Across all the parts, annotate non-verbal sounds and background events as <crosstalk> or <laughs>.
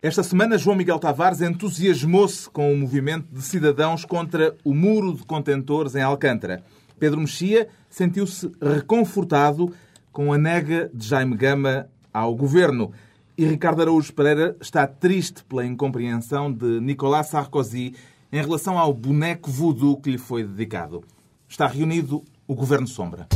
Esta semana, João Miguel Tavares entusiasmou-se com o movimento de cidadãos contra o muro de contentores em Alcântara. Pedro Mexia sentiu-se reconfortado com a nega de Jaime Gama ao governo. E Ricardo Araújo Pereira está triste pela incompreensão de Nicolas Sarkozy em relação ao boneco voodoo que lhe foi dedicado. Está reunido o Governo Sombra.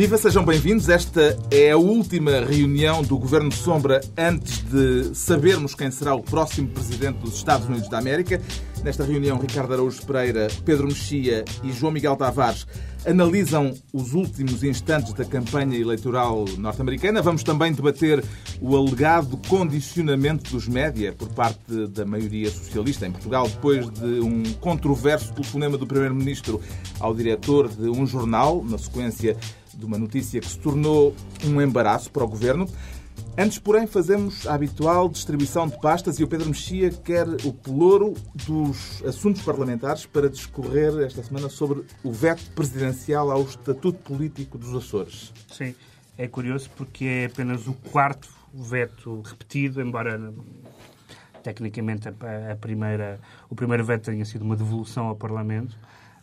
Viva, sejam bem-vindos. Esta é a última reunião do Governo Sombra antes de sabermos quem será o próximo presidente dos Estados Unidos da América. Nesta reunião, Ricardo Araújo Pereira, Pedro Mexia e João Miguel Tavares analisam os últimos instantes da campanha eleitoral norte-americana. Vamos também debater o alegado condicionamento dos média por parte da maioria socialista em Portugal, depois de um controverso telefonema do Primeiro-Ministro ao diretor de um jornal, na sequência de uma notícia que se tornou um embaraço para o governo. Antes, porém, fazemos a habitual distribuição de pastas e o Pedro Mexia quer o pelouro dos assuntos parlamentares para discorrer esta semana sobre o veto presidencial ao Estatuto Político dos Açores. Sim, é curioso porque é apenas o quarto veto repetido, embora tecnicamente a, primeira, o primeiro veto tenha sido uma devolução ao Parlamento.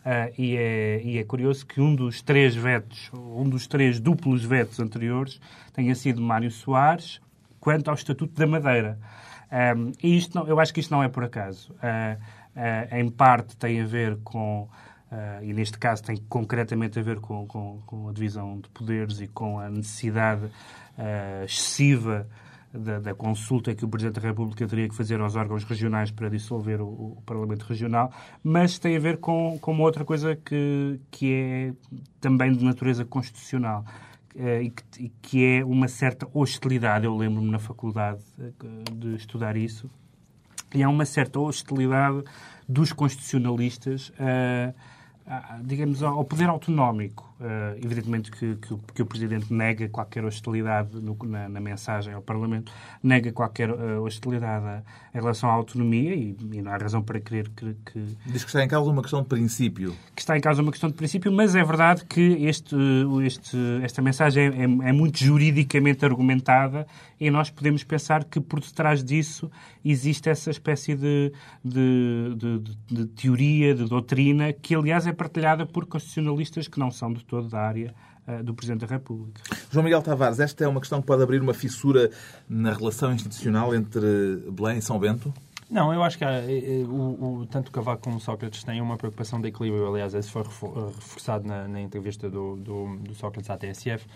Uh, e, é, e, é, curioso que um dos três vetos, um dos três duplos vetos anteriores, tenha sido Mário Soares quanto ao Estatuto da Madeira. Um, e isto não, eu acho que isto não é por acaso. Uh, uh, em parte tem a ver com, e neste caso tem concretamente a ver com, com, com, a divisão de poderes e com a necessidade excessiva da, da, consulta que o Presidente da República teria que fazer aos órgãos regionais para dissolver o, o Parlamento Regional, mas tem a ver com, com uma outra coisa que, que é também de natureza constitucional. Uh, e, que, é uma certa hostilidade. Eu lembro-me na faculdade uh, de estudar isso. E há uma certa hostilidade dos constitucionalistas, uh, digamos, ao poder autonómico. Uh, evidentemente que, que, que, o Presidente nega qualquer hostilidade no, na, na, mensagem ao Parlamento, nega qualquer uh, hostilidade em relação à autonomia e, e, não há razão para crer que, que, Diz que está em causa uma questão de princípio. Que está em causa uma questão de princípio, mas é verdade que este, este, esta mensagem é, é, é muito juridicamente argumentada e nós podemos pensar que por detrás disso existe essa espécie de, de, de, de, de teoria, de doutrina, que aliás é partilhada por constitucionalistas que não são de todo da área uh, do Presidente da República. João Miguel Tavares, esta é uma questão que pode abrir uma fissura na relação institucional entre Belém e São Bento? Não, eu acho que há, eh, eh, o, o, tanto Cavaco como Sócrates têm uma preocupação de equilíbrio. Aliás, esse foi reforçado na, na entrevista do, do, do, Sócrates à TSF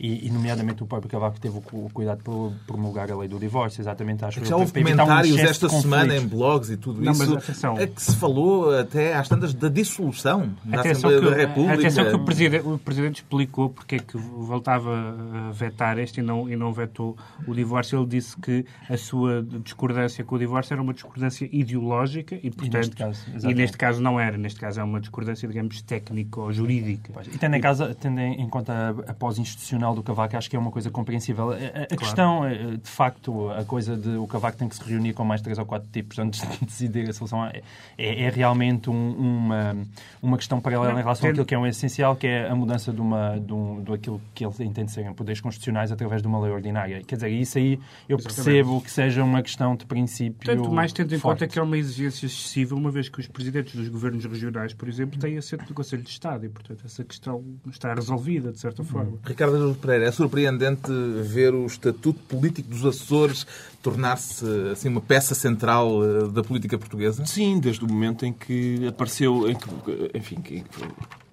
e, e, nomeadamente, o próprio Cavaco teve o, o cuidado por promulgar a lei do divórcio. Exatamente, acho que Já houve comentários um esta semana em blogs e tudo Não, isso. Atenção, é que se falou até às tantas da dissolução da Assembleia que, da República. Atenção que o Presidente, o Presidente explicou porque é que voltava a vetar este e não, e não vetou o divórcio. Ele disse que a sua discordância com o divórcio era uma discordância ideológica e, portanto, e neste, caso, e neste caso não era. Neste caso é uma discordância, digamos, técnico-jurídica. E tendo em, casa, tendo em conta a, a pós-institucional do Cavaco, acho que é uma coisa compreensível. A, a claro. questão, de facto, a coisa de o Cavaco tem que se reunir com mais três ou quatro tipos antes de <laughs> decidir a solução é, é, é realmente um, uma, uma questão paralela não, em relação àquilo que é um essencial, que é a mudança de, uma, de, um, de aquilo que ele entende serem poderes constitucionais através de uma lei ordinária. Quer dizer, isso aí eu Exatamente. percebo que seja uma questão de princípio. Mais tendo em forte. conta que é uma exigência excessiva, uma vez que os presidentes dos governos regionais, por exemplo, têm assento no Conselho de Estado e, portanto, essa questão está resolvida, de certa forma. Ricardo Pereira, é surpreendente ver o Estatuto Político dos Açores tornar-se assim, uma peça central eh, da política portuguesa? Sim, desde o momento em que apareceu, em que, enfim, que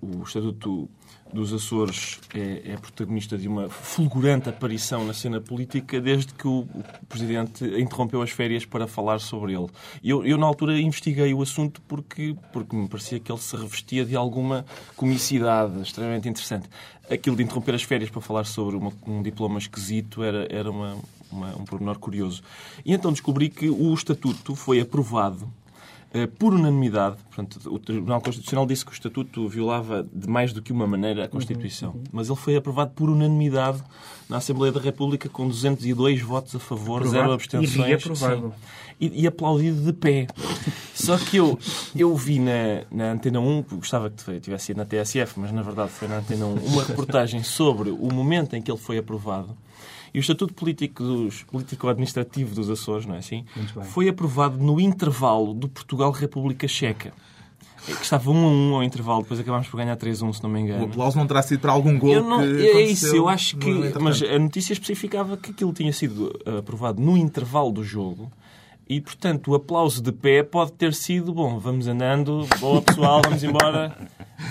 o Estatuto dos Açores é, é, protagonista de uma fulgurante aparição na cena política desde que o, Presidente interrompeu as férias para falar sobre ele. Eu, eu, na altura, investiguei o assunto porque, porque me parecia que ele se revestia de alguma comicidade extremamente interessante. Aquilo de interromper as férias para falar sobre uma, um diploma esquisito era, era uma, uma, um pormenor curioso. E então descobri que o Estatuto foi aprovado por unanimidade, portanto, o Tribunal Constitucional disse que o Estatuto violava de mais do que uma maneira a Constituição, uhum, uhum. mas ele foi aprovado por unanimidade na Assembleia da República com 202 votos a favor, aprovado zero abstenções. E, e, e, aplaudido de pé. Só que eu, eu vi na, na Antena 1, gostava que tivesse sido na TSF, mas na verdade foi na Antena 1, uma reportagem sobre o momento em que ele foi aprovado. E o Estatuto Político dos, Político-Administrativo dos Açores, não é assim? Foi aprovado no intervalo do Portugal-República Checa. É que estava 1 um a 1 um ao intervalo, depois acabámos por ganhar 3 a 1, se não me engano. O aplauso não terá sido para algum gol eu não, que É isso, eu acho que... Mas a notícia especificava que aquilo tinha sido aprovado no intervalo do jogo e, portanto, o aplauso de pé pode ter sido, bom, vamos andando, boa pessoal, vamos embora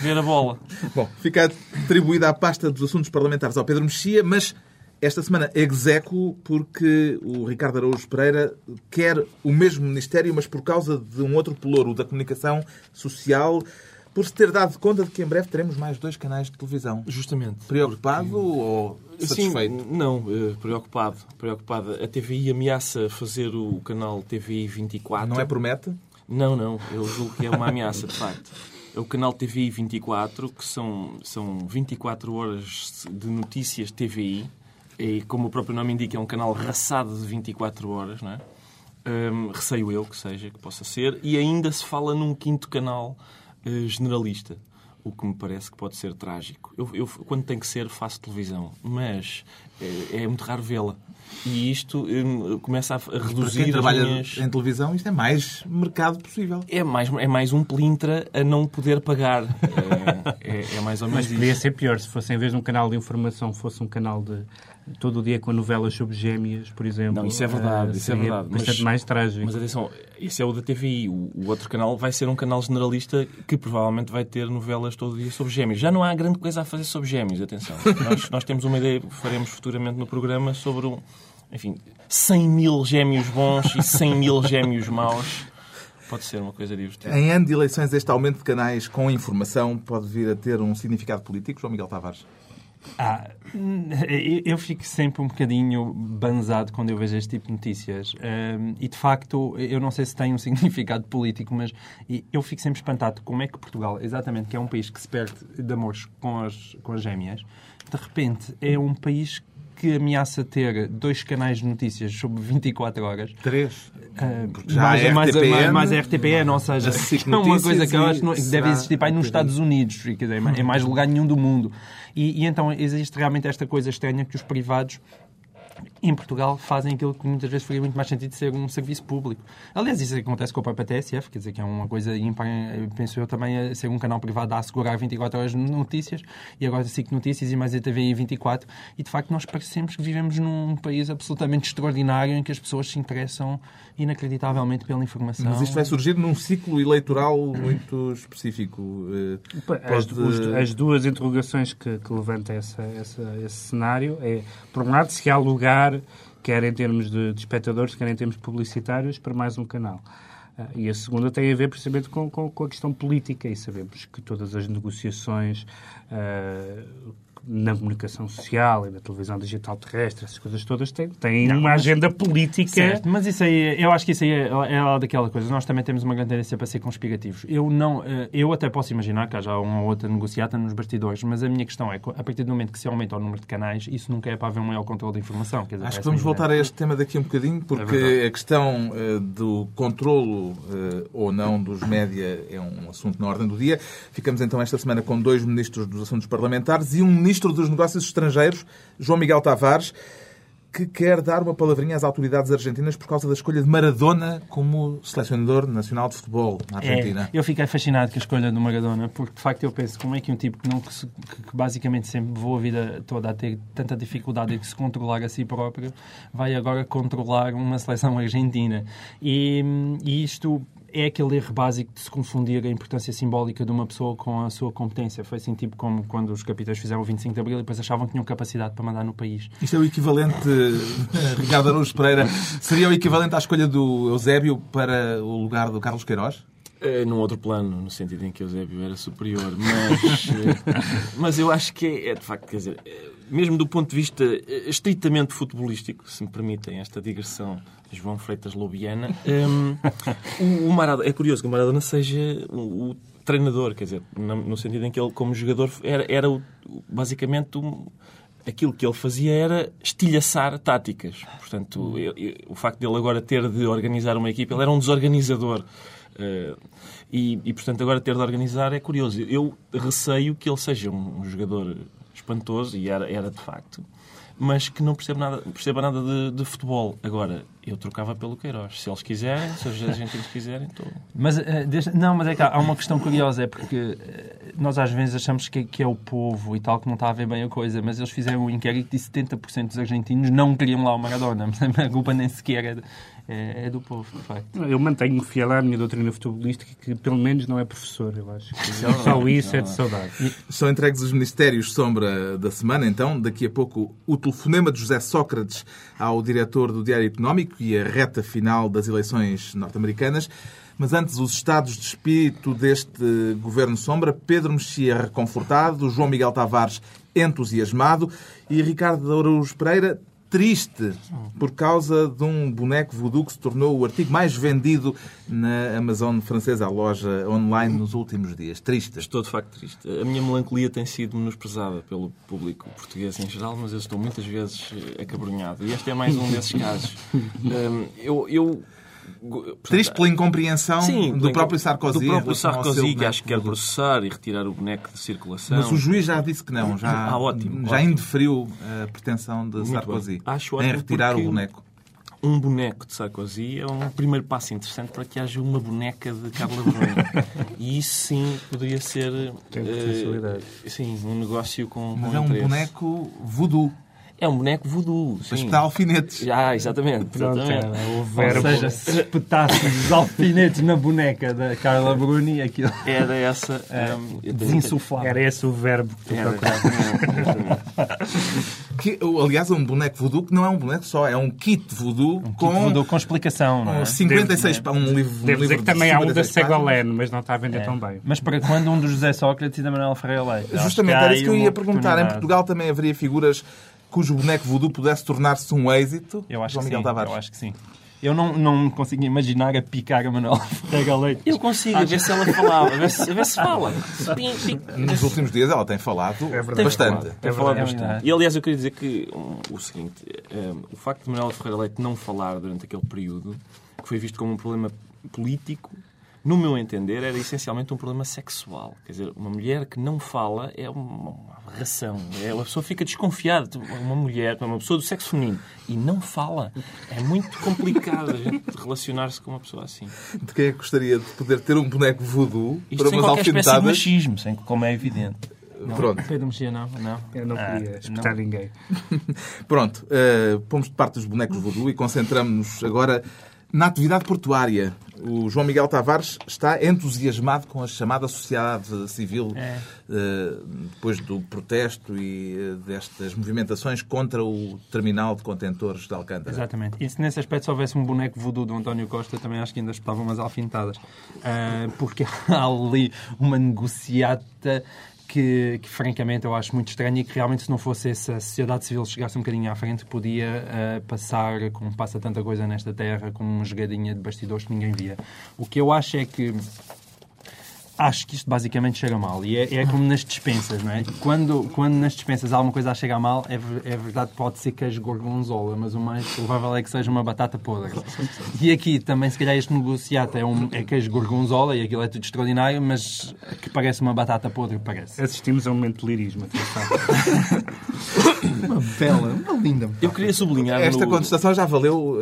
ver a bola. Bom, fica atribuída a pasta dos assuntos parlamentares ao Pedro Mexia, mas esta semana execo porque o Ricardo Araújo Pereira quer o mesmo Ministério, mas por causa de um outro pelouro, o da comunicação social, por se ter dado conta de que em breve teremos mais dois canais de televisão. Justamente. Preocupado porque... ou satisfeito? Sim, não, uh, preocupado. preocupado. A TVI ameaça fazer o canal TVI 24. Não é promete? Não, não. Eu julgo que é uma ameaça, de facto. É o canal TVI 24, que são, são 24 horas de notícias TVI e como o próprio nome indica, é um canal raçado de 24 horas, não é? Um, receio eu que seja, que possa ser, e ainda se fala num quinto canal uh, generalista, o que me parece que pode ser trágico. Eu, eu quando tem que ser, faço televisão, mas é, é muito raro vê-la. E isto um, começa a, a reduzir para quem trabalha minhas... em televisão, isto é mais mercado possível. É mais, é mais um plintra a não poder pagar. é, <laughs> é, é mais ou menos Mas podia ser pior se fosse, em vez de um canal de informação, fosse um canal de todo o dia com novelas sobre gêmeas, por exemplo. Não, isso é verdade, uh, isso é verdade. Bastante mas, mais trágico. Mas atenção, esse é o da TVI. O, o, outro canal vai ser um canal generalista que provavelmente vai ter novelas todo o dia sobre gêmeos. Já não há grande coisa a fazer sobre gêmeos, atenção. <laughs> nós, nós temos uma ideia, faremos futuramente no programa sobre um, enfim, 100 mil gêmeos bons e 100 mil gêmeos maus. Pode ser uma coisa divertida. Em ano de eleições, este aumento de canais com informação pode vir a ter um significado político, João Miguel Tavares? Ah, eu fico sempre um bocadinho banzado quando eu vejo este tipo de notícias. Um, e de facto, eu não sei se tem um <laughs> significado político, mas eu fico sempre espantado como é que Portugal, exatamente, que é um país que se perde de amores com as, com as gêmeas, de repente é um país que ameaça ter dois canais de notícias sobre 24 horas. Três. Uh, já mais, a mais, mais, mais a RTPN, ou seja, <laughs> é uma coisa que eu acho que deve existir para aí nos Estados Unidos, quer dizer, é mais lugar nenhum do mundo. E, e então existe realmente esta coisa estranha que os privados em Portugal fazem aquilo que muitas vezes faria muito mais sentido ser um serviço público. Aliás, isso acontece com o próprio TSF, quer dizer que é uma coisa ímpar, penso eu também, ser um canal privado a assegurar 24 horas de notícias e agora 5 notícias e mais a TVI 24 e de facto nós parecemos que vivemos num país absolutamente extraordinário em que as pessoas se interessam inacreditavelmente pela informação. Mas isto vai surgir num ciclo eleitoral muito específico. Eh, as, Pode... as duas interrogações que, que levanta essa, essa, esse cenário é, por um lado, se há lugar, quer em termos de, de espectadores, quer em termos publicitários, para mais um canal. Uh, e a segunda tem a ver precisamente com, com, com, a questão política, e sabemos que todas as negociações uh, na comunicação social e na televisão digital terrestre, essas coisas todas têm, têm não, uma mas, agenda política. Certo, mas isso aí, eu acho que isso aí é, é daquela coisa. Nós também temos uma grande tendência para ser conspirativos. Eu, não, eh, eu até posso imaginar que haja uma ou outra negociata nos bastidores, mas a minha questão é que a partir do momento que se aumenta o número de canais, isso nunca é para haver um maior controle de informação. Dizer, acho que vamos voltar a este tema daqui um bocadinho, porque é a questão uh, do controlo uh, ou não dos média é um assunto na ordem do dia. Ficamos então esta semana com dois ministros dos assuntos parlamentares e um ministro Ministro dos Negócios Estrangeiros, João Miguel Tavares, que quer dar uma palavrinha às autoridades argentinas por causa da escolha de Maradona como selecionador nacional de futebol na Argentina. É, eu fiquei fascinado com a escolha do Maradona, porque de facto eu penso como é que um tipo que, não, que, que basicamente sempre voou a vida toda a ter tanta dificuldade de se controlar a si próprio, vai agora controlar uma seleção argentina. E, e isto é aquele erro básico de se confundir a importância simbólica de uma pessoa com a sua competência. Foi assim, tipo como quando os capitães fizeram o 25 de Abril e depois achavam que tinham capacidade para mandar no país. Isto é o equivalente, <laughs> Ricardo Araújo Pereira, seria o equivalente à escolha do Eusébio para o lugar do Carlos Queiroz? É, num outro plano, no sentido em que Eusébio era superior, mas, <laughs> mas eu acho que é, é, de facto, quer dizer, mesmo do ponto de vista estritamente futebolístico, se me permitem esta digressão João Freitas Lobiana, um, o, o Maradona, é curioso que o Maradona seja o, o treinador, quer dizer, no, sentido em que ele, como jogador, era, era o, basicamente um, aquilo que ele fazia era estilhaçar táticas. Portanto, ele, o facto de ele agora ter de organizar uma equipe, ele era um desorganizador. Uh, e, e, portanto, agora ter de organizar é curioso. Eu receio que ele seja um, um jogador espantoso, e era, era de facto, mas que não perceba nada, perceba nada de, de, futebol. Agora, eu trocava pelo Queiroz. Se eles quiserem, se os argentinos quiserem, estou. Mas, uh, não, mas é que há, uma questão curiosa, é porque uh, nós às vezes achamos que, que, é o povo e tal, que não está a ver bem a coisa, mas eles fizeram um inquérito e 70% dos argentinos não queriam lá o Maradona. A culpa nem sequer é, é, é, do povo, de facto. Eu mantenho-me fiel à minha doutrina futebolística, que pelo menos não é professor, eu acho. <laughs> Que só isso é de saudade. São entregues os ministérios sombra da semana, então. Daqui a pouco, o telefonema de José Sócrates ao diretor do Diário Económico e a reta final das eleições norte-americanas. Mas antes, os estados de espírito deste governo sombra. Pedro Mexia reconfortado, João Miguel Tavares entusiasmado e Ricardo Araújo Pereira triste por causa de um boneco voodoo que se tornou o artigo mais vendido na Amazon francesa, a loja online, nos últimos dias. Triste. Estou de facto triste. A minha melancolia tem sido menosprezada pelo público português em geral, mas eu estou muitas vezes acabrunhado. E este é mais um desses casos. <laughs> Eu, eu Triste pela incompreensão Sim, do próprio Sarkozy. Do próprio Sarkozy, que acho que quer processar e retirar o boneco de circulação. Mas o juiz já disse que não, já, ah, ótimo, já ótimo. indeferiu a pretensão de Muito Sarkozy acho em retirar o boneco. Um boneco de Sarkozy é um primeiro passo interessante para que haja uma boneca de Carla Bruni. <laughs> e isso sim poderia ser uh, sim, um negócio com. Mas com é um interesse. boneco voodoo. É um boneco voodoo. Para espetar alfinetes. Ah, exatamente. Pronto, exatamente. É, o verbo. Ou seja, se espetasse os alfinetes na boneca da Carla Bruni, aquilo. Era essa. É, um, desinsuflável. Era esse o verbo que tu Era, <laughs> que, aliás, um boneco voodoo que não é um boneco só, é um kit voodoo, um com, kit voodoo com explicação. Não é? 56 Devo, um livro. Devo um dizer que também há um da Segolene, mas não está a vender é. tão bem. Mas para quando um do José Sócrates e da Manuel Ferreira Leite? Justamente, era isso que eu ia perguntar. Em Portugal também haveria figuras cujo boneco voodoo pudesse tornar-se um êxito? Eu acho João Miguel sim, Tavares. Eu acho que sim. Eu não, não consigo imaginar a picar a Manuel Ferreira <laughs> Leite. Eu consigo, a ver se ela falava, a ver se, a ver se fala. Nos últimos dias ela tem falado é bastante. Tem é falado bastante. E aliás, eu queria dizer que um, o seguinte: um, o facto de Manuel Ferreira Leite não falar durante aquele período, que foi visto como um problema político, no meu entender, era essencialmente um problema sexual. Quer dizer, uma mulher que não fala é uma aberração. É, a pessoa fica desconfiada. Uma mulher, uma pessoa do sexo feminino, e não fala. É muito complicado a gente relacionar-se com uma pessoa assim. De quem é que gostaria de poder ter um boneco voodoo Isto para umas alfinetadas? de machismo, sem, como é evidente. Não, Pronto. Pedro Mexia, não, não. Eu não ah, queria espetar ninguém. <laughs> Pronto, uh, pomos de parte dos bonecos voodoo e concentramos-nos agora na atividade portuária, o João Miguel Tavares está entusiasmado com a chamada sociedade civil é. Eh, depois do protesto e eh, destas movimentações contra o terminal de contentores de Alcântara. Exatamente. E se nesse aspecto se houvesse um boneco voodoo do António Costa, também acho que ainda espetava umas alfinetadas. Uh, porque <laughs> há ali uma negociata que, que, francamente eu acho muito estranho e que realmente se não fosse essa sociedade civil chegasse um bocadinho à frente podia uh, passar, como passa tanta coisa nesta terra, com uma jogadinha de bastidores que ninguém via. O que eu acho é que acho que isto basicamente chega mal. E é, é, como nas dispensas, não é? Quando, quando nas dispensas alguma coisa a chegar mal, é, é verdade, pode ser queijo gorgonzola, mas o mais provável é que seja uma batata podre. E aqui também, se calhar, este negociado é, um, é queijo gorgonzola e aquilo é tudo extraordinário, mas que parece uma batata podre, parece. Assistimos a um momento de lirismo, <laughs> Uma bela, uma linda. Eu queria sublinhar. Esta no... contestação já valeu.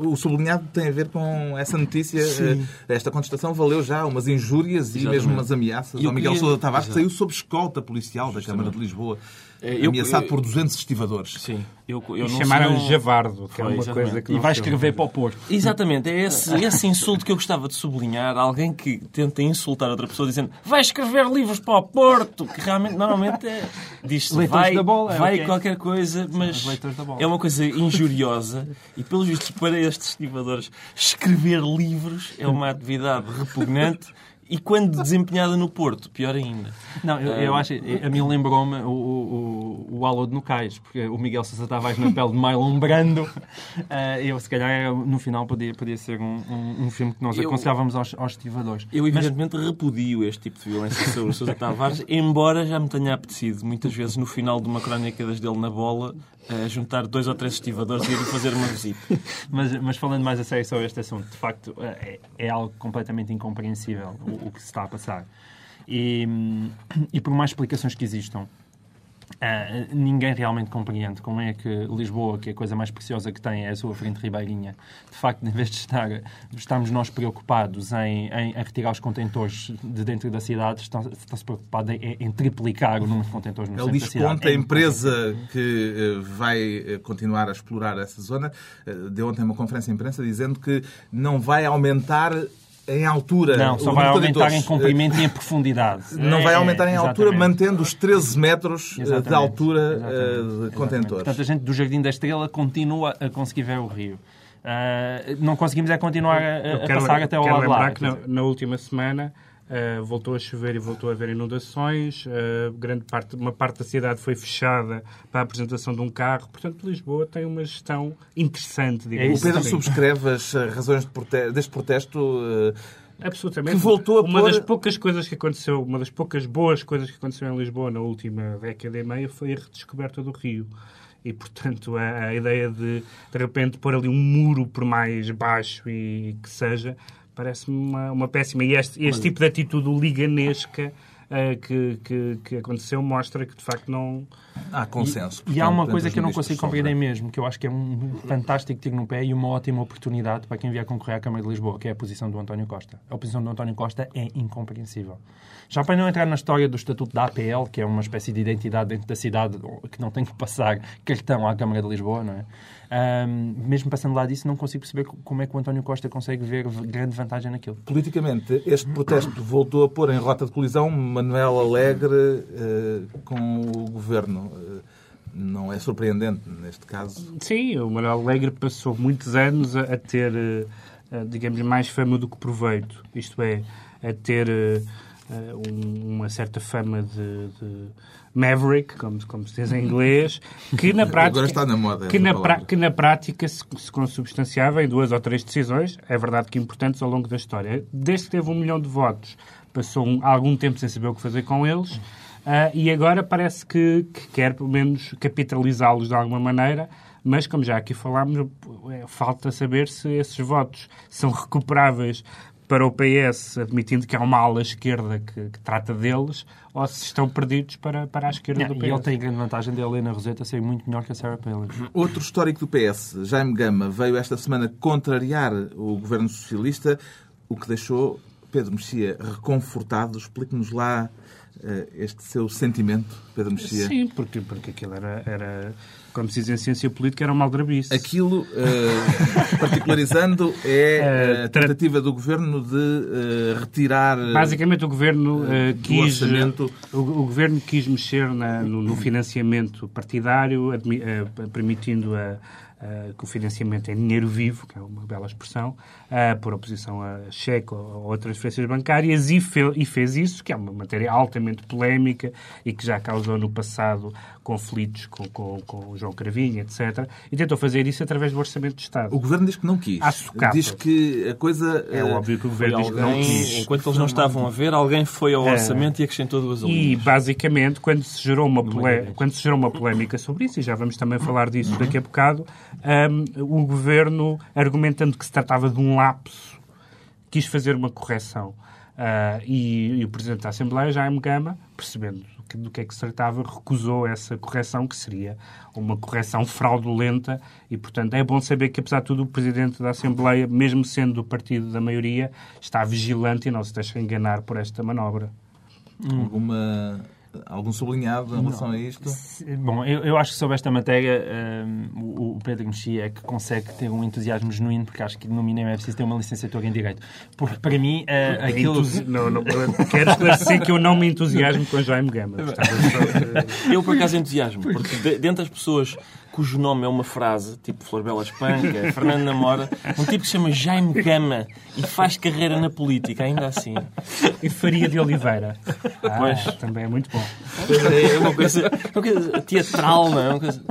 O sublinhado tem a ver com essa notícia. Sim. Esta contestação valeu já umas injúrias e mesmo umas ameaças ao Miguel Sousa Tavares, que saiu sob escolta policial da Câmara de Lisboa. É, eu, ameaçado eu, por 200 estivadores. Sim. Eu, eu e chamaram Javardo, que é uma coisa que E vai escrever para o Porto. Exatamente. É esse, esse insulto que eu gostava de sublinhar. Alguém que tenta insultar outra pessoa dizendo vai escrever livros para o Porto, que realmente, normalmente é... Diz-se vai, da bola, é vai okay. qualquer coisa, mas é uma coisa injuriosa. E, pelos vistos, para estes estivadores, escrever livros é uma atividade repugnante E quando desempenhada no Porto, pior ainda. Não, eu, eu acho. A mim lembrou-me o, o, o Alô de Nucais, porque o Miguel Sousa Tavares na pele de Mylon Brando. Uh, <laughs> eu, se calhar, no final podia, podia ser um, um, um filme que nós Eu- aconselhávamos aos, aos estivadores. Eu, evidentemente, repudio este tipo de violência sobre o Sousa Tavares, embora já me tenha apetecido, muitas vezes, no final de uma crónica das dele na bola, a juntar dois ou três estivadores e ir fazer uma visita. <laughs> Mas, mas falando mais a sério sobre este assunto, de facto, é, é algo completamente incompreensível o, o que se está a passar. E, hum, e por mais explicações que existam, ah, ninguém realmente compreende como é que Lisboa, que é a coisa mais preciosa que tem, é a sua frente ribeirinha, de facto, em vez de estar, de estarmos nós preocupados em, em a retirar os contentores de dentro da cidade, está-se preocupado em, em triplicar o número de contentores no Ele centro diz da cidade. Ponte, a É empresa que eh, vai eh, continuar a explorar essa zona, eh, deu ontem uma conferência de imprensa dizendo que não vai aumentar em altura. Não, só o vai de aumentar em comprimento e em profundidade. <laughs> Não vai É, aumentar em altura, mantendo os 13 metros eh, de Exatamente, altura eh, exatamente, de exatamente. contentores. Portanto, a gente do Jardim da Estrela continua a conseguir ver o rio. Ah, não conseguimos é continuar a, a quero, passar até ao lado de lá. lembrar que na, na última semana eh, voltou a chover e voltou a haver inundações. eh, grande parte, uma parte da cidade foi fechada para a apresentação de um carro. Portanto, Lisboa tem uma gestão interessante, É digamos O isso Pedro também. subscreve as eh, razões de prote- deste protesto. eh, Absolutamente. que voltou a uma pôr- das poucas coisas que aconteceu, uma das poucas boas coisas que aconteceu em Lisboa na última década e meia foi a redescoberta do Rio. E, portanto, a, a ideia de, de repente, pôr ali um muro por mais baixo e que seja, parece-me uma, uma péssima. E este, este tipo de atitude liganesca eh, que, que, que aconteceu mostra que, de facto, não... há consenso. E há portanto, uma coisa que eu não consigo sobre- compreender mesmo, que eu acho que é um fantástico tiro no pé e uma ótima oportunidade para quem vier concorrer à Câmara de Lisboa, que é a posição do António Costa. A posição do António Costa é incompreensível. Já para não entrar na história do Estatuto da APL, que é uma espécie de identidade dentro da cidade que não tem que passar cartão à Câmara de Lisboa, não é? Ahm, mesmo passando lá disso, não consigo perceber como é que o António Costa consegue ver grande vantagem naquilo. Politicamente, este protesto voltou a pôr em rota de colisão Manuel Alegre eh, com o governo. Eh, não é surpreendente neste caso. Sim, o Manuel Alegre passou muitos anos a, a ter, eh, digamos, mais fama do que proveito. Isto é, a ter um- uma certa fama de, de maverick, como, como se diz em inglês, que na <laughs> prática... Agora está na moda Que essa na, pra- que na prática se, se consubstanciava em duas ou três decisões, é verdade que importantes ao longo da história. Desde que teve um milhão de votos, passou um- algum tempo sem saber o que fazer com eles, ah, e agora parece que, que quer, pelo menos, capitalizá-los de alguma maneira, mas, como já aqui falámos, é, falta saber se esses votos são recuperáveis para o PS, admitindo que há uma ala esquerda que, que trata deles, ou se estão perdidos para, para a esquerda do e PS. ele tem a grande vantagem de Helena Roseta ser muito melhor que a Sarah Palin. Outro histórico do PS, Jaime Gama, veio esta semana contrariar o governo socialista, o que deixou Pedro Mexia reconfortado. Explique-nos lá eh, este seu sentimento, Pedro Mexia. Sim, porque, porque aquilo era, era, como se diz em ciência política, era um maldrabice. Aquilo, eh, <laughs> particularizando, é Eh, a tentativa do governo de eh, retirar Basicamente o governo eh, quis orçamento. o, o governo quis mexer na- no, no financiamento partidário, admi- permitindo a- a- que o financiamento é dinheiro vivo, que é uma bela expressão, eh, por oposição a cheque ou, ou a transferências bancárias, e, fe- e fez isso, que é uma matéria altamente polémica e que já causou no passado conflitos com, com, com o João Cravinho, etc. E tentou fazer isso através do Orçamento de Estado. O governo diz que não quis. Diz que a coisa. É eh, óbvio que o governo diz que não quis. enquanto eles não estavam a ver, alguém foi ao É. orçamento e acrescentou duas E, linhas. basicamente, quando se, gerou uma polé- vez. quando se gerou uma polémica sobre isso, e já vamos também falar disso daqui a bocado, hum, o governo, argumentando que se tratava de um lapso, quis fazer uma correção. Ah, e, e o Presidente da Assembleia, Jaime Gama, percebendo que- do que é que se tratava, recusou essa correção, que seria uma correção fraudulenta, e, portanto, é bom saber que, apesar de tudo, o Presidente da Assembleia, mesmo sendo do partido da maioria, está vigilante e não se deixa enganar por esta manobra. alguma, algum sublinhado em relação a isto? Bom, eu, eu acho que sobre esta matéria hum, o, o Pedro Mexia é que consegue ter um entusiasmo genuíno, porque acho que no mínimo é preciso ter uma licenciatura em Direito. Porque para mim, eh, aquilo... Entusi- não, não, <laughs> quero esclarecer que eu não me entusiasmo com Jaime Gama. <laughs> Eu, por acaso, entusiasmo, porque de- dentre as pessoas cujo nome é uma frase, tipo Flor Bela Espanca, <laughs> Fernando Namora, um tipo que se chama Jaime Gama e faz carreira na política, ainda assim. E Faria de Oliveira. <laughs> Ah, Pois. Também é muito bom. É uma coisa, uma coisa teatral, não é? Uma coisa...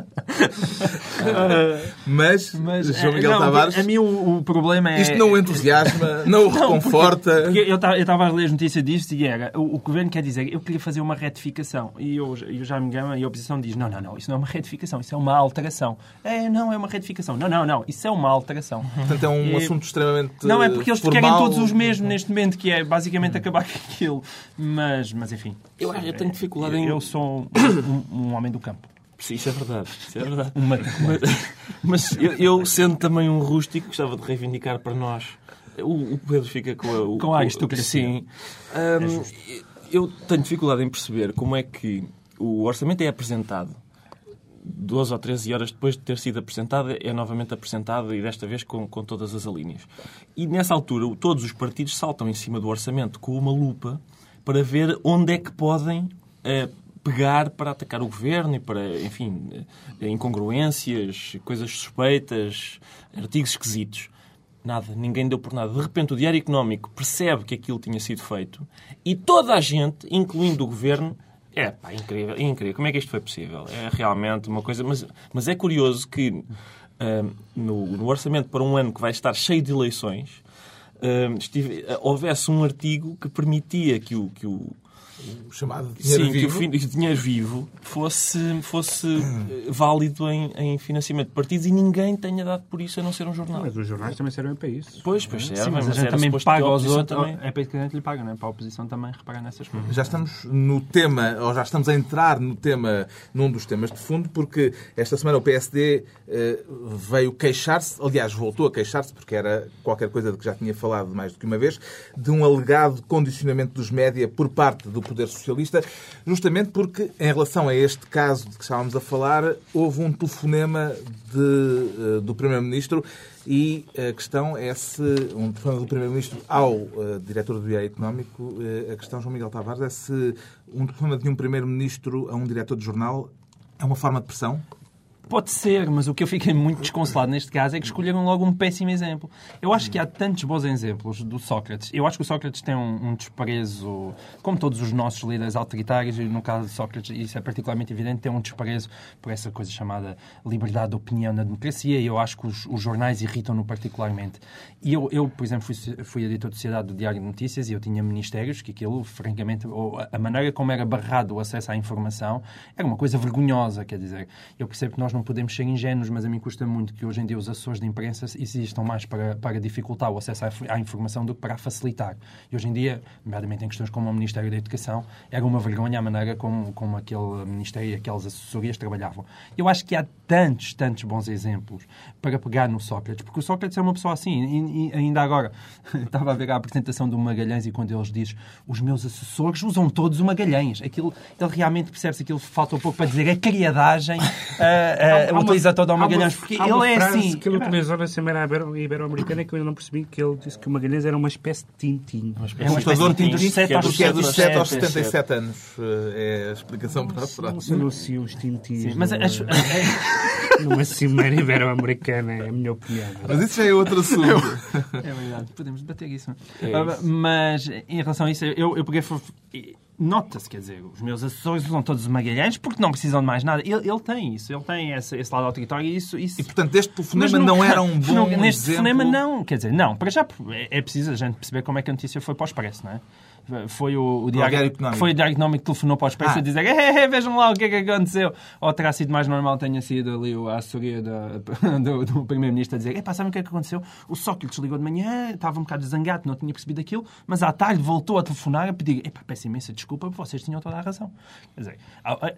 Mas, Mas, João eh, Miguel não, Tavares, A mim o, o problema é... isto não o entusiasma, <laughs> não o reconforta. Porque eu estava a ler as notícias disto e era o, o governo quer dizer eu queria fazer uma retificação e eu, eu já me gama e a oposição diz não, não, não, isso não é uma retificação, isso é uma alteração. É, não, é uma retificação. Não, não, não, isso é uma alteração. Portanto, é um E- assunto extremamente Não é porque eles formal. querem todos os mesmos neste momento, que é basicamente acabar com aquilo. Mas, mas enfim, Eu, eu tenho dificuldade em... eu sou um, um homem do campo. Sim, Isso é verdade. Isso é verdade. Uma- Mas, mas eu, eu, sendo também um rústico, gostava de reivindicar para nós. O, o Pedro fica com a. o- Com a aristocracia. Sim. Hum, eu tenho dificuldade em perceber como é que o orçamento é apresentado 12 ou 13 horas depois de ter sido apresentado, é novamente apresentado e desta vez com, com todas as alíneas. E nessa altura, todos os partidos saltam em cima do orçamento com uma lupa para ver onde é que podem eh, pegar para atacar o governo e para, enfim, eh, incongruências, coisas suspeitas, artigos esquisitos. Nada, ninguém deu por nada. De repente, o Diário Económico percebe que aquilo tinha sido feito e toda a gente, incluindo o governo, é pá, incrível, incrível. Como é que isto foi possível? É realmente uma coisa. Mas, mas é curioso que ah, no, no orçamento para um ano que vai estar cheio de eleições ah, estive- ah, houvesse um artigo que permitia que o, que o, O chamado dinheiro Sim, que o vivo. fin- que o dinheiro vivo fosse, fosse eh, válido em, em financiamento de partidos e ninguém tenha dado por isso a não ser um jornal. Mas os jornais também servem para isso. Pois, pois Sim, servem, mas a mas gente também paga aos outros. também- É para isso que a gente lhe paga, não é? Para a oposição também reparar nessas coisas. Já estamos no tema, ou já estamos a entrar no tema, num dos temas de fundo, porque esta semana o PSD eh, veio queixar-se, aliás, voltou a queixar-se, porque era qualquer coisa de que já tinha falado mais do que uma vez, de um alegado condicionamento dos média por parte do Poder Socialista, justamente porque, em relação a este caso de que estávamos a falar, houve um telefonema de, eh, do Primeiro-Ministro e a questão é se, um telefonema do Primeiro-Ministro ao eh, diretor do Diário Económico, eh, a questão, João Miguel Tavares, é se um telefonema de um Primeiro-Ministro a um diretor de jornal é uma forma de pressão? Pode ser, mas o que eu fiquei muito desconsolado neste caso é que escolheram logo um péssimo exemplo. Eu acho que há tantos bons exemplos do Sócrates. Eu acho que o Sócrates tem um, um desprezo, como todos os nossos líderes autoritários, e no caso de Sócrates isso é particularmente evidente, tem um desprezo por essa coisa chamada liberdade de opinião na democracia e eu acho que os, os jornais irritam-no particularmente. E eu, eu, por exemplo, fui, fui editor de sociedade do Diário de Notícias e eu tinha ministérios que aquilo, francamente, a maneira como era barrado o acesso à informação era uma coisa vergonhosa, quer dizer, eu percebo que nós não podemos ser ingênuos, mas a mim custa muito que hoje em dia os assessores de imprensa existam mais para, para dificultar o acesso à, à informação do que para facilitar. E hoje em dia, nomeadamente em questões como o Ministério da Educação, era uma vergonha a maneira como, como aquele Ministério e aquelas assessorias trabalhavam. Eu acho que há tantos, tantos bons exemplos para pegar no Sócrates, porque o Sócrates é uma pessoa assim, e, e ainda agora <laughs> estava a ver a apresentação do Magalhães e quando eles dizem os meus assessores usam todos o Magalhães, aquilo, ele realmente percebe-se aquilo falta um pouco para dizer a criadagem <laughs> uh, uh, utiliza todo o Magalhães, porque uma ele é assim. que ele utilizou na Semana Ibero- Ibero-Americana que eu ainda não percebi, que ele disse que o Magalhães era uma espécie de tintim. É uma dos 7 aos Porque é dos 7 aos 77. 77 anos. eh, É a explicação para a Não frase. se anuncia os tintins Sim, mas numa, as- <laughs> numa Cimeira Ibero-Americana, é a minha opinião. Mas isso já é outro assunto. É verdade, podemos debater isso. É Ah, isso. Mas em relação a isso, eu, eu peguei. Nota-se, quer dizer, os meus assessores usam todos os magalhães porque não precisam de mais nada. Ele, ele tem isso, ele tem esse, esse lado autoritário e isso. isso E, portanto, este telefonema não era um <laughs> bom Neste exemplo. telefonema, não. Quer dizer, não. Para já é, é preciso a gente perceber como é que a notícia foi para o Expresso, não é? Foi o, o Diário, Diário Económico. foi o Diário Económico que telefonou para o Expresso Ah. a dizer "Eh, eh, vejam lá o que é que aconteceu. Ou terá sido mais normal tenha sido ali a assessoria da- <laughs> do, do Primeiro-Ministro a dizer sabem o que é que aconteceu? O Sócrates ligou de manhã, estava um bocado zangado, não tinha percebido aquilo, mas à tarde voltou a telefonar a pedir Epá, peço imensa desculpa, vocês tinham toda a razão. Quer dizer, agora,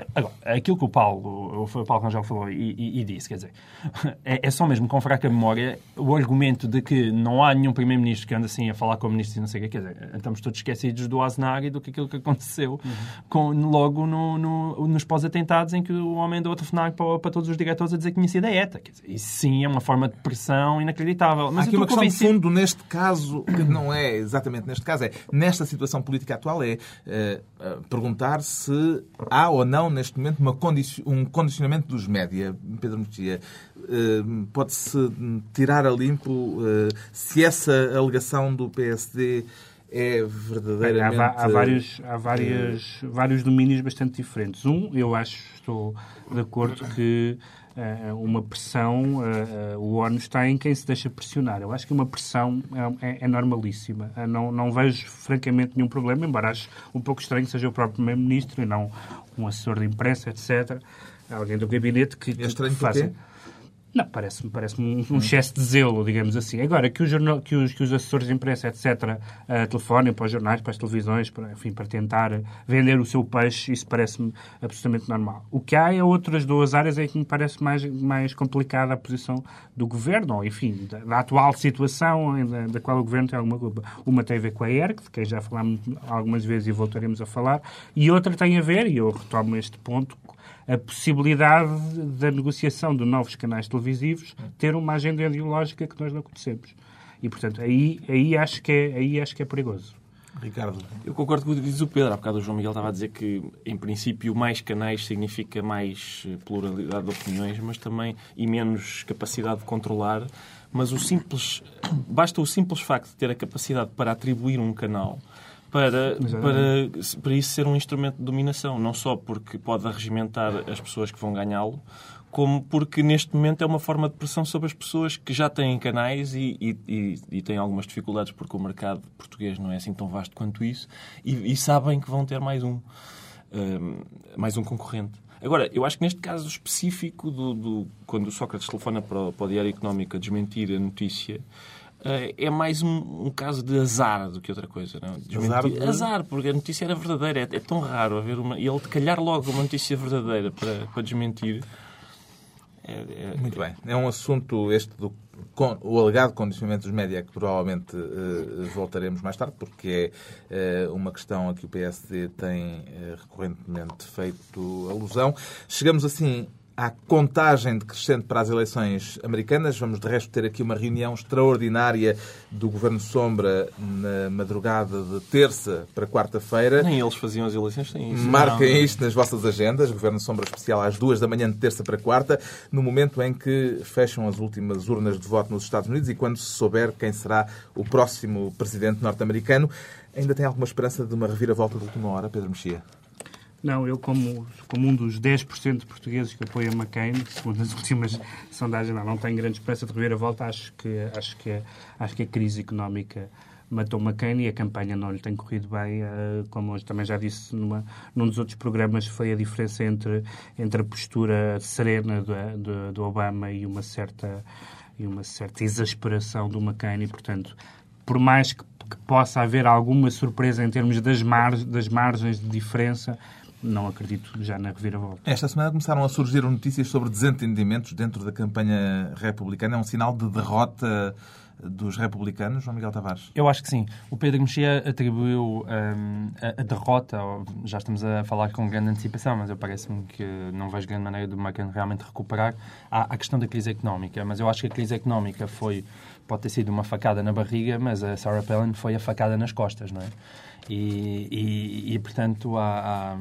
aquilo que o Paulo, o Paulo Rangel falou e, e- e disse, quer dizer, <laughs> é, é só mesmo com fraca memória o argumento de que não há nenhum Primeiro-Ministro que anda assim a falar com o Ministro e não sei o quê, quer dizer, estamos todos esquecidos dedos do Aznar do que aquilo que aconteceu uhum. com, logo no, no, nos pós-atentados em que o homem deu outro FNAC para, para, todos os diretores a dizer que tinha sido a ETA. Quer dizer, isso sim é uma forma de pressão inacreditável. Mas Há aqui uma questão convencido... de fundo neste caso, que não é exatamente neste caso, é nesta situação política atual, é uh, perguntar se há ou não neste momento uma condici um condicionamento dos média. Pedro Mexia, uh, pode-se tirar a limpo se essa alegação do PSD é verdadeiramente... Há, há, vários, há várias, vários domínios bastante diferentes. Um, eu acho, estou de acordo que uh, uma pressão, uh, uh, o ONU está em quem se deixa pressionar. Eu acho que uma pressão é, é, é normalíssima. não, não vejo, francamente, nenhum problema, embora acho um pouco estranho que seja o próprio Primeiro-Ministro e não um assessor de imprensa, etc., alguém do gabinete que, é estranho que faça... Não, parece-me parece um, um excesso de zelo, digamos assim. Agora, que, jornal, que, os, que os assessores de imprensa, etc., uh, telefonem para os jornais, para as televisões, para, enfim, para tentar vender o seu peixe, isso parece-me absolutamente normal. O que há é outras duas áreas em que me parece mais, mais complicada a posição do governo, ou, enfim, da, da atual situação da, da, qual o governo tem alguma culpa. Uma tem a ver com a ERC, de quem já falámos algumas vezes e voltaremos a falar, e outra tem a ver, e eu retomo este ponto, a possibilidade da negociação de novos canais televisivos ter uma agenda ideológica que nós não conhecemos. E, portanto, aí, aí, acho, que é, aí acho que é perigoso. Ricardo. Eu concordo com o que diz o Pedro. Há bocado o João Miguel estava a dizer que, em princípio, mais canais significa mais pluralidade de opiniões, mas também e menos capacidade de controlar. Mas o simples, basta o simples facto de ter a capacidade para atribuir um canal para, para, para isso ser um instrumento de dominação, não só porque pode arregimentar as pessoas que vão ganhá-lo, como porque neste momento é uma forma de pressão sobre as pessoas que já têm canais e, e, e, e têm algumas dificuldades porque o mercado português não é assim tão vasto quanto isso e, sabem que vão ter mais um, um, mais um concorrente. Agora, eu acho que neste caso específico, do, do quando o Sócrates telefona para o, para o Diário Económico a desmentir a notícia, é mais um, um, caso de azar do que outra coisa. Não? Azar, de... azar, porque a notícia era verdadeira. É, é, tão raro haver uma. E ele calhar logo uma notícia verdadeira para, para desmentir. É, é... Muito bem. É um assunto este do o alegado condicionamento dos média que provavelmente uh, voltaremos mais tarde, porque é uh, uma questão a que o PSD tem uh, recorrentemente feito alusão. Chegamos assim à contagem decrescente para as eleições americanas. Vamos, de resto, ter aqui uma reunião extraordinária do Governo Sombra na madrugada de terça para quarta-feira. Nem eles faziam as eleições sem isso. Marquem não. isto nas vossas agendas. Governo Sombra especial às duas da manhã de terça para quarta, no momento em que fecham as últimas urnas de voto nos Estados Unidos e quando se souber quem será o próximo presidente norte-americano. Ainda tem alguma esperança de uma reviravolta de última hora, Pedro Mexia? Não, eu como, como um dos 10% de portugueses que apoiam McCain, segundo as <laughs> últimas sondagens, não, não tenho grande esperança de rever a volta. Acho que, acho que, acho que a crise económica matou McCain e a campanha não lhe tem corrido bem, eh, como hoje também já disse numa, num dos outros programas, foi a diferença entre, entre a postura serena do, do, do Obama e uma certa e uma certa exasperação do McCain e, portanto, por mais que, que possa haver alguma surpresa em termos das, mar, das margens de diferença, não acredito já na reviravolta. Esta semana começaram a surgir notícias sobre desentendimentos dentro da campanha republicana. É um sinal de derrota dos republicanos, João Miguel Tavares? Eu acho que sim. O Pedro Mexia atribuiu um, a, a, derrota, já estamos a falar com grande antecipação, mas eu parece-me que não vejo grande maneira do McCain realmente recuperar à, à questão da crise económica. Mas eu acho que a crise económica foi, pode ter sido uma facada na barriga, mas a Sarah Palin foi a facada nas costas, não é? E, e, e portanto, há,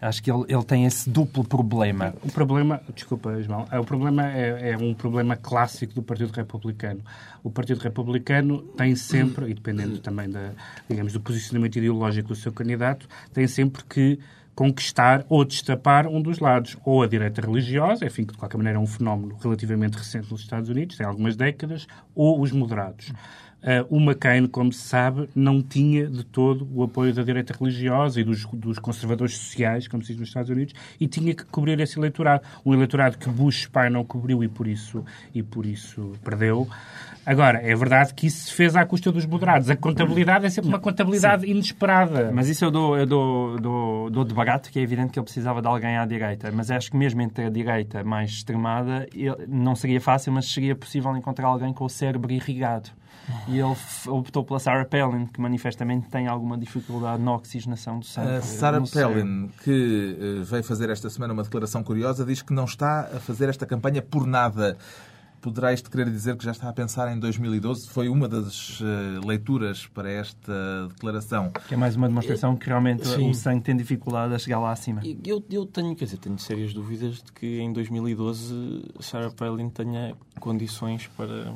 há, acho que ele, ele tem esse duplo problema. O problema, desculpa, Ismael, o problema é, é, um problema clássico do Partido Republicano. O Partido Republicano tem sempre, e dependendo também da, digamos, do posicionamento ideológico do seu candidato, tem sempre que conquistar ou destapar um dos lados, ou a direita religiosa, enfim, que de qualquer maneira é um fenómeno relativamente recente nos Estados Unidos, tem algumas décadas, ou os moderados. Uh, o McCain, como se sabe, não tinha de todo o apoio da direita religiosa e dos, dos, conservadores sociais, como se diz nos Estados Unidos, e tinha que cobrir esse eleitorado. Um eleitorado que Bush pai não cobriu e por isso, e por isso perdeu. Agora, é verdade que isso se fez à custa dos moderados. A contabilidade é sempre uma contabilidade Sim. inesperada. Mas isso eu dou, eu dou, dou, dou de barato, que é evidente que ele precisava de alguém à direita. Mas acho que mesmo entre a direita mais extremada, não seria fácil, mas seria possível encontrar alguém com o cérebro irrigado E ele optou pela Sarah Palin, que manifestamente tem alguma dificuldade na oxigenação do sangue. A Sarah Palin, que eh, veio fazer esta semana uma declaração curiosa, diz que não está a fazer esta campanha por nada. Poderá isto querer dizer que já está a pensar em 2012? Foi uma das uh, leituras para esta declaração. Que é mais uma demonstração que realmente Sim. o sangue tem dificuldade a chegar lá acima. Eu, eu tenho, quer dizer, tenho sérias dúvidas de que em 2012 Sarah Palin tenha condições para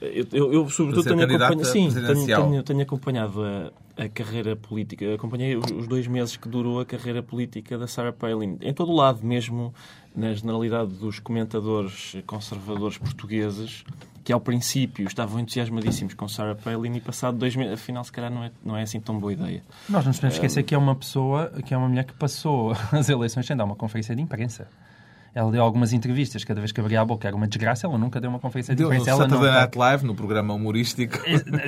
eu, eu, eu sobretudo, tenho acompanhado, sim, tenho, tenho, tenho, acompanhado a, a, carreira política. Acompanhei os, os, dois meses que durou a carreira política da Sarah Palin. Em todo o lado, mesmo na generalidade dos comentadores conservadores portugueses, que ao princípio estavam entusiasmadíssimos com Sarah Palin e passado dois meses, afinal, se calhar não é, não é assim tão boa ideia. Nós não nos podemos esquecer que é uma pessoa, que é uma mulher que passou <laughs> as eleições sem dar uma conferência de imprensa. Ela deu algumas entrevistas, cada vez que abria a boca era uma desgraça, ela nunca deu uma conferência de imprensa. Deu no Saturday Night Live, no programa humorístico.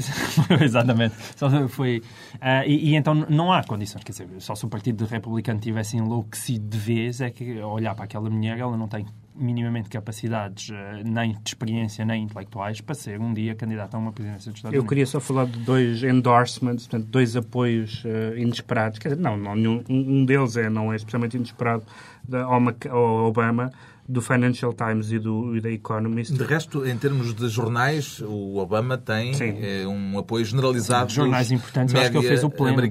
<laughs> Exatamente. Só foi, uh, e, e, então não há condições, quer dizer, só se o Partido Republicano tivesse enlouquecido de vez, é que olhar para aquela mulher, ela não tem minimamente capacidades, eh, nem de experiência, nem intelectuais, para ser um dia candidata a uma presidência dos Estados Eu Unidos. Eu queria só falar de dois endorsements, portanto, dois apoios uh, inesperados. Quer dizer, não, não nenhum, um deles é, não é especialmente inesperado, da, ao Obama, do Financial Times e do e da Economist. De resto, em termos de jornais, o Obama tem é, um apoio generalizado. Sim, jornais importantes, acho que ele fez o pleno.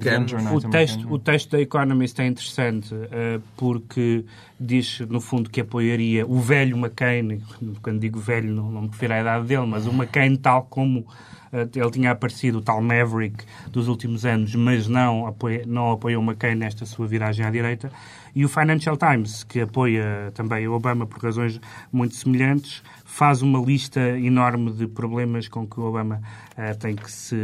O texto, o texto da Economist é interessante uh, porque diz, no fundo, que apoiaria o velho McCain, quando digo velho não, não me refiro à idade dele, mas o McCain tal como eh, ele tinha aparecido o tal Maverick dos últimos anos, mas não, apoia, não apoiou McCain nesta sua viragem à direita. E o Financial Times, que apoia também o Obama por razões muito semelhantes, faz uma lista enorme de problemas com que o Obama uh, tem que se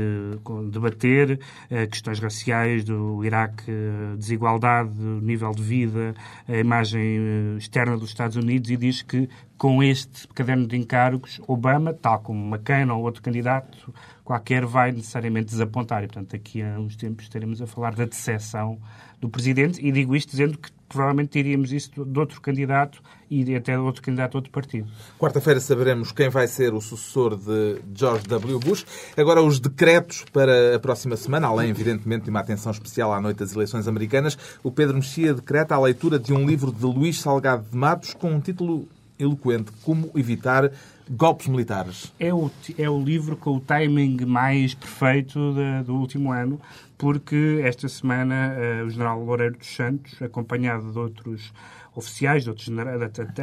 debater, uh, questões raciais do Iraque, uh, desigualdade, nível de vida, a imagem externa dos Estados Unidos e diz que com este caderno de encargos, Obama, tal como McCain ou outro candidato qualquer, vai necessariamente desapontar. E, portanto, daqui a uns tempos estaremos a falar da decepção do Presidente e digo isto dizendo que provavelmente teríamos isso de outro candidato e até de outro candidato de outro partido. Quarta-feira saberemos quem vai ser o sucessor de George W. Bush. Agora, os decretos para a próxima semana, além, evidentemente, de uma atenção especial à noite das eleições americanas, o Pedro Mexia decreta a leitura de um livro de Luís Salgado de Matos com um título eloquente: Como evitar golpes militares. É o, é o livro com o timing mais perfeito de, do último ano, porque esta semana uh, o general Loureiro dos Santos, acompanhado de outros oficiais, de outros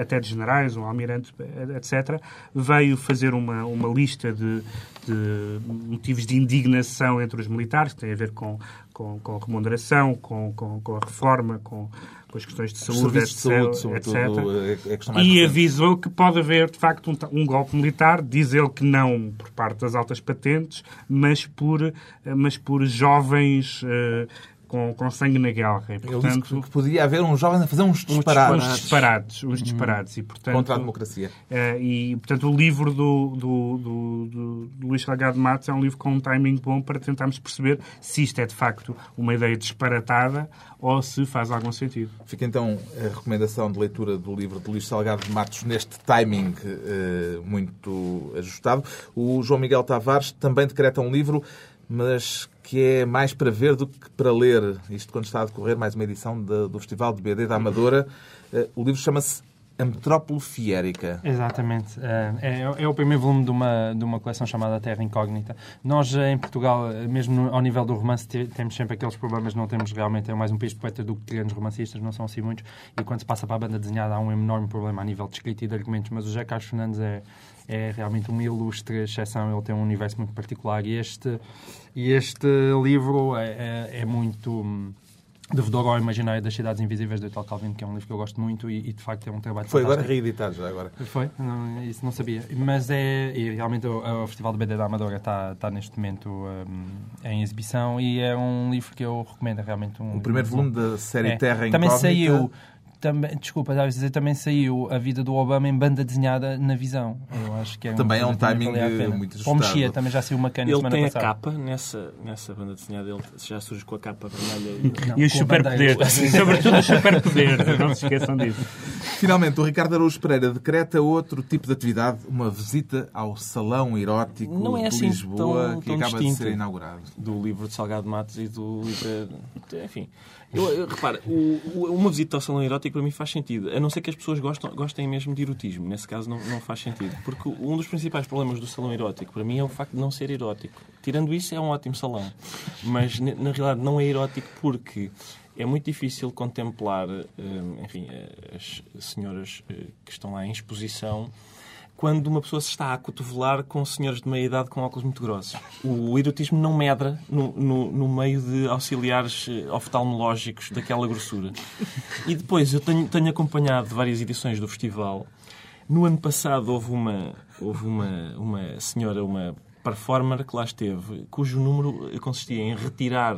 até de generais, um almirante, etc., veio fazer uma, uma lista de, de motivos de indignação entre os militares, que tem a ver com, com, com remuneração, com, com, com a reforma, com com as questões de saúde, etc. De saúde, etc. É e avisou que pode haver, de facto, um, um, golpe militar. Diz ele que não por parte das altas patentes, mas por, mas por jovens uh, com, com sangue na guerra. E, portanto, Ele que poderia haver um jovem a fazer uns disparados. Uns disparados, uns disparados. E, portanto, Contra a democracia. Uh, e, portanto, o livro do, do, do, do, do Luís Salgado Matos é um livro com um timing bom para tentarmos perceber se isto é, de facto, uma ideia disparatada ou se faz algum sentido. Fica, então, a recomendação de leitura do livro de Luís Salgado Matos neste timing uh, muito ajustado. O João Miguel Tavares também decreta um livro mas que é mais para ver do que para ler. Isto quando está a decorrer mais uma edição de, do Festival de BD da Amadora. Eh, o livro chama-se a Metrópole Fiérica. Exatamente. É, é, é, o primeiro volume de uma, de uma coleção chamada Terra Incógnita. Nós, eh, em Portugal, eh, mesmo ao nível do romance, temos sempre aqueles problemas. Não temos realmente, é mais um país de poetas do que de grandes romancistas, não são assim muitos. E quando se passa para a banda desenhada, há um enorme problema a nível de escrita e de argumentos. Mas o José Carlos Fernandes é, é realmente uma ilustre exceção, ele tem um universo muito particular e este, e este livro é, é, é muito hum, devedor ao Imaginário das Cidades Invisíveis do Ital Calvino, que é um livro que eu gosto muito e, e de facto é um trabalho Foi fantástico. agora reeditado já agora. Foi? Não, isso não sabia. Mas é... E realmente o, o Festival de BD da Amadora está, está neste momento um, em exibição e é um livro que eu recomendo, é realmente um... O primeiro volume da série é. Terra Também Incógnita. saiu também, desculpa, estava a dizer, também saiu a vida do Obama em banda desenhada na visão. Eu acho que é também é um timing muito ajustado. O Mexia também já saiu uma cana Ele tem a capa nessa, nessa banda desenhada, ele já surge com a capa vermelha. E, e os superpoderes. <laughs> <laughs> Sobretudo os superpoderes, não se esqueçam disso. Finalmente, o Ricardo Araújo Pereira decreta outro tipo de atividade, uma visita ao Salão Erótico não é assim de Lisboa, tão, que tão acaba de ser inaugurado. Do livro de Salgado Matos e do livro... Enfim, eu, eu, repara, o, o, uma visita ao salão erótico para mim faz sentido, a não ser que as pessoas gostam, gostem mesmo de erotismo. Nesse caso não, não faz sentido. Porque um dos principais problemas do salão erótico para mim é o facto de não ser erótico. Tirando isso, é um ótimo salão. Mas na realidade não é erótico porque é muito difícil contemplar, eh, enfim, eh, as senhoras eh, que estão lá em exposição quando uma pessoa se está a cotovelar com senhores de meia idade com óculos muito grossos. O erotismo não medra no, no, no meio de auxiliares eh, oftalmológicos daquela grossura. E depois, eu tenho, tenho acompanhado várias edições do festival. No ano passado houve uma, houve uma, uma senhora, uma performer que lá esteve, cujo número consistia em retirar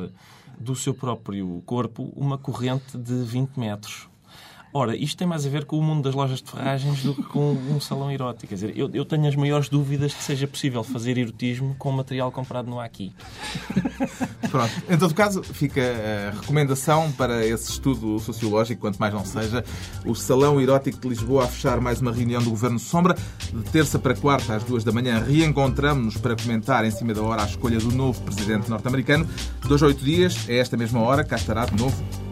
do seu próprio corpo uma corrente de 20 metros. Ora, isto tem mais a ver com o mundo das lojas de ferragens do que com um salão erótico. Quer dizer, eu, eu tenho as maiores dúvidas que seja possível fazer erotismo com material comprado no Aqui. Pronto. Em todo caso, fica a recomendação para esse estudo sociológico, quanto mais não seja, o Salão Erótico de Lisboa a fechar mais uma reunião do Governo Sombra. De terça para quarta, às duas da manhã, reencontramos-nos para comentar em cima da hora a escolha do novo presidente norte-americano. Dois a oito dias, a esta mesma hora, cá estará de novo